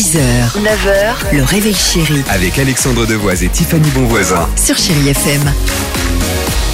6h, 9h, le réveil chéri Avec Alexandre Devoise et Tiffany Bonvoisin. sur Chérie FM.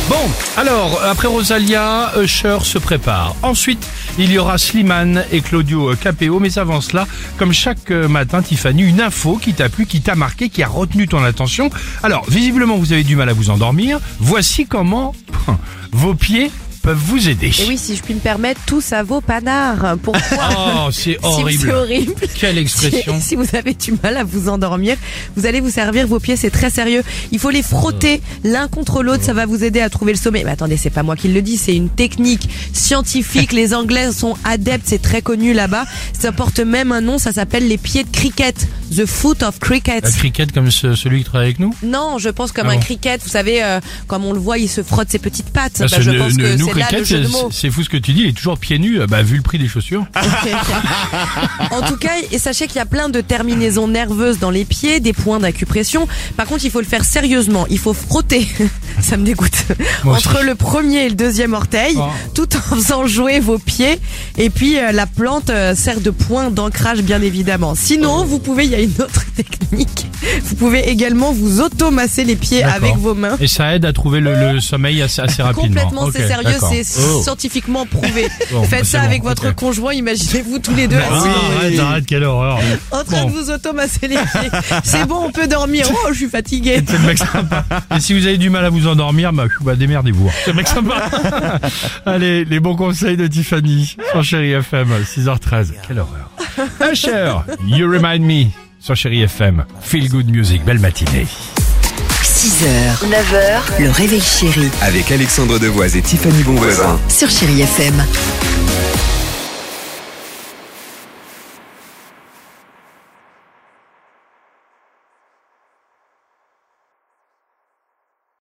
Bon, alors, après Rosalia, Usher se prépare. Ensuite, il y aura Slimane et Claudio euh, Capéo. Mais avant cela, comme chaque euh, matin, Tiffany, une info qui t'a plu, qui t'a marqué, qui a retenu ton attention. Alors, visiblement, vous avez du mal à vous endormir. Voici comment vos pieds peuvent vous aider. Et oui, si je puis me permettre, tout ça vaut panard. Pourquoi Oh, c'est Si- horrible. C'est horrible. Quelle expression. Si, si vous avez du mal à vous endormir, vous allez vous servir vos pieds, c'est très sérieux. Il faut les frotter l'un contre l'autre, ça va vous aider à trouver le sommet. Mais attendez, c'est pas moi qui le dis, c'est une technique scientifique. Les Anglais sont adeptes, c'est très connu là-bas. Ça porte même un nom, ça s'appelle les pieds de cricket. The foot of cricket. La cricket comme ce- celui qui travaille avec nous Non, je pense comme Ah un bon. cricket. Vous savez, euh, comme on le voit, il se frotte ses petites pattes. Parce Bah, je pense que nous, c'est là le cricket, jeu de c'est- mots. c'est fou ce que tu dis, il est toujours pieds nus, euh, bah, vu le prix des chaussures. En tout cas, et sachez qu'il y a plein de terminaisons nerveuses dans les pieds, des points d'acupression. Par contre, il faut le faire sérieusement. Il faut frotter. Ça me dégoûte. Entre le premier et le deuxième orteil, Oh. tout en faisant jouer vos pieds. Et puis, euh, la plante euh, sert de point d'ancrage, bien évidemment. Sinon, vous pouvez, il y a une autre technique. Vous pouvez également vous auto-masser les pieds avec vos mains. Et ça aide à trouver le, le sommeil assez, assez rapidement. Complètement, c'est sérieux, c'est Oh. scientifiquement prouvé. Bon, bah, Faites c'est ça bon, avec votre conjoint, imaginez-vous tous les deux Ah, assis arrête, arrête, quelle horreur. en train Bon. de vous automasser les pieds. C'est bon, on peut dormir. Oh, je suis fatigué. C'est le mec sympa. Et si vous avez du mal à vous endormir, bah, bah démerdez-vous. C'est le mec sympa. Allez, les bons conseils de Tiffany sur Chéri FM, 6h13. Quelle horreur. Usher, You Remind Me sur Chéri FM. Feel Good Music, belle matinée. 6h, 9h, le réveil chéri Avec Alexandre Devoise et Tiffany Bonvoisin. sur Chérie FM.